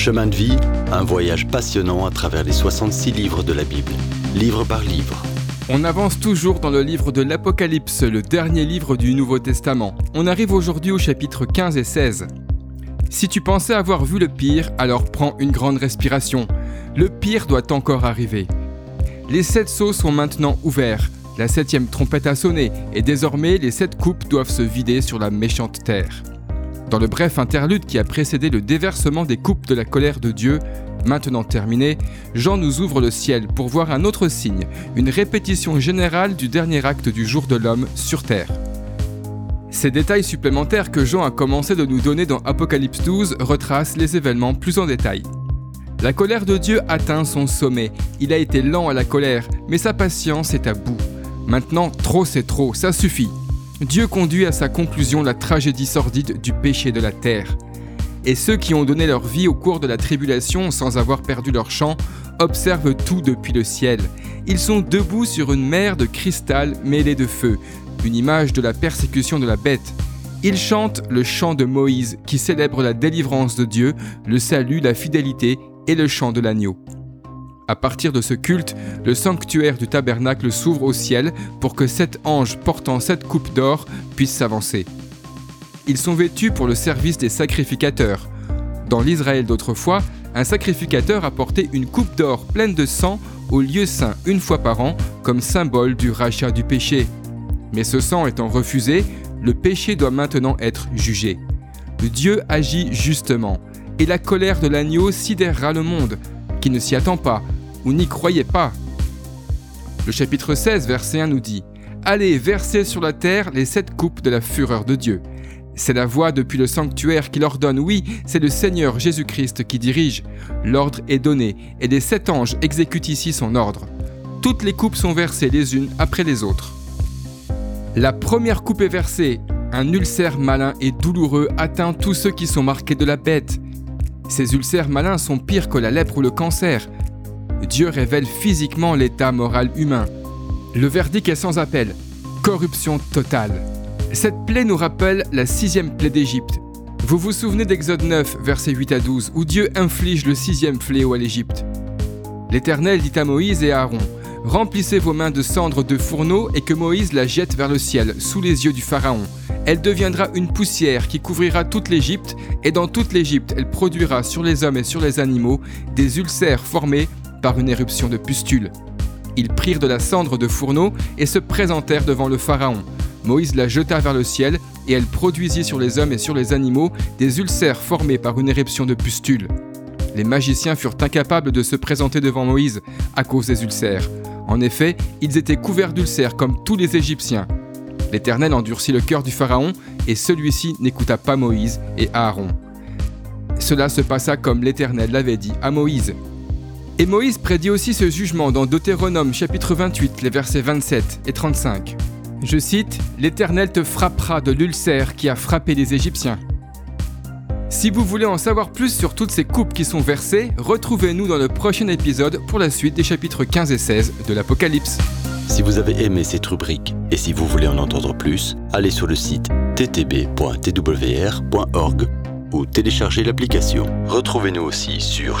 Chemin de vie, un voyage passionnant à travers les 66 livres de la Bible, livre par livre. On avance toujours dans le livre de l'Apocalypse, le dernier livre du Nouveau Testament. On arrive aujourd'hui au chapitre 15 et 16. Si tu pensais avoir vu le pire, alors prends une grande respiration. Le pire doit encore arriver. Les sept sceaux sont maintenant ouverts. La septième trompette a sonné et désormais les sept coupes doivent se vider sur la méchante terre. Dans le bref interlude qui a précédé le déversement des coupes de la colère de Dieu, maintenant terminé, Jean nous ouvre le ciel pour voir un autre signe, une répétition générale du dernier acte du jour de l'homme sur terre. Ces détails supplémentaires que Jean a commencé de nous donner dans Apocalypse 12 retracent les événements plus en détail. La colère de Dieu atteint son sommet. Il a été lent à la colère, mais sa patience est à bout. Maintenant, trop c'est trop, ça suffit. Dieu conduit à sa conclusion la tragédie sordide du péché de la terre. Et ceux qui ont donné leur vie au cours de la tribulation sans avoir perdu leur champ observent tout depuis le ciel. Ils sont debout sur une mer de cristal mêlée de feu, une image de la persécution de la bête. Ils chantent le chant de Moïse qui célèbre la délivrance de Dieu, le salut, la fidélité et le chant de l'agneau. À partir de ce culte, le sanctuaire du tabernacle s'ouvre au ciel pour que sept anges portant sept coupes d'or puissent s'avancer. Ils sont vêtus pour le service des sacrificateurs. Dans l'Israël d'autrefois, un sacrificateur apportait une coupe d'or pleine de sang au lieu saint une fois par an comme symbole du rachat du péché. Mais ce sang étant refusé, le péché doit maintenant être jugé. Dieu agit justement, et la colère de l'agneau sidérera le monde, qui ne s'y attend pas, ou n'y croyez pas. Le chapitre 16, verset 1 nous dit Allez, versez sur la terre les sept coupes de la fureur de Dieu. C'est la voix depuis le sanctuaire qui l'ordonne, oui, c'est le Seigneur Jésus-Christ qui dirige. L'ordre est donné, et les sept anges exécutent ici son ordre. Toutes les coupes sont versées les unes après les autres. La première coupe est versée. Un ulcère malin et douloureux atteint tous ceux qui sont marqués de la bête. Ces ulcères malins sont pires que la lèpre ou le cancer. Dieu révèle physiquement l'état moral humain. Le verdict est sans appel. Corruption totale. Cette plaie nous rappelle la sixième plaie d'Égypte. Vous vous souvenez d'Exode 9, versets 8 à 12, où Dieu inflige le sixième fléau à l'Égypte. L'Éternel dit à Moïse et à Aaron, Remplissez vos mains de cendres de fourneau et que Moïse la jette vers le ciel, sous les yeux du Pharaon. Elle deviendra une poussière qui couvrira toute l'Égypte, et dans toute l'Égypte elle produira sur les hommes et sur les animaux des ulcères formés par une éruption de pustules. Ils prirent de la cendre de fourneau et se présentèrent devant le Pharaon. Moïse la jeta vers le ciel, et elle produisit sur les hommes et sur les animaux des ulcères formés par une éruption de pustules. Les magiciens furent incapables de se présenter devant Moïse à cause des ulcères. En effet, ils étaient couverts d'ulcères comme tous les Égyptiens. L'Éternel endurcit le cœur du Pharaon, et celui-ci n'écouta pas Moïse et Aaron. Cela se passa comme l'Éternel l'avait dit à Moïse. Et Moïse prédit aussi ce jugement dans Deutéronome chapitre 28, les versets 27 et 35. Je cite, L'Éternel te frappera de l'ulcère qui a frappé les Égyptiens. Si vous voulez en savoir plus sur toutes ces coupes qui sont versées, retrouvez-nous dans le prochain épisode pour la suite des chapitres 15 et 16 de l'Apocalypse. Si vous avez aimé cette rubrique et si vous voulez en entendre plus, allez sur le site ttb.twr.org ou téléchargez l'application. Retrouvez-nous aussi sur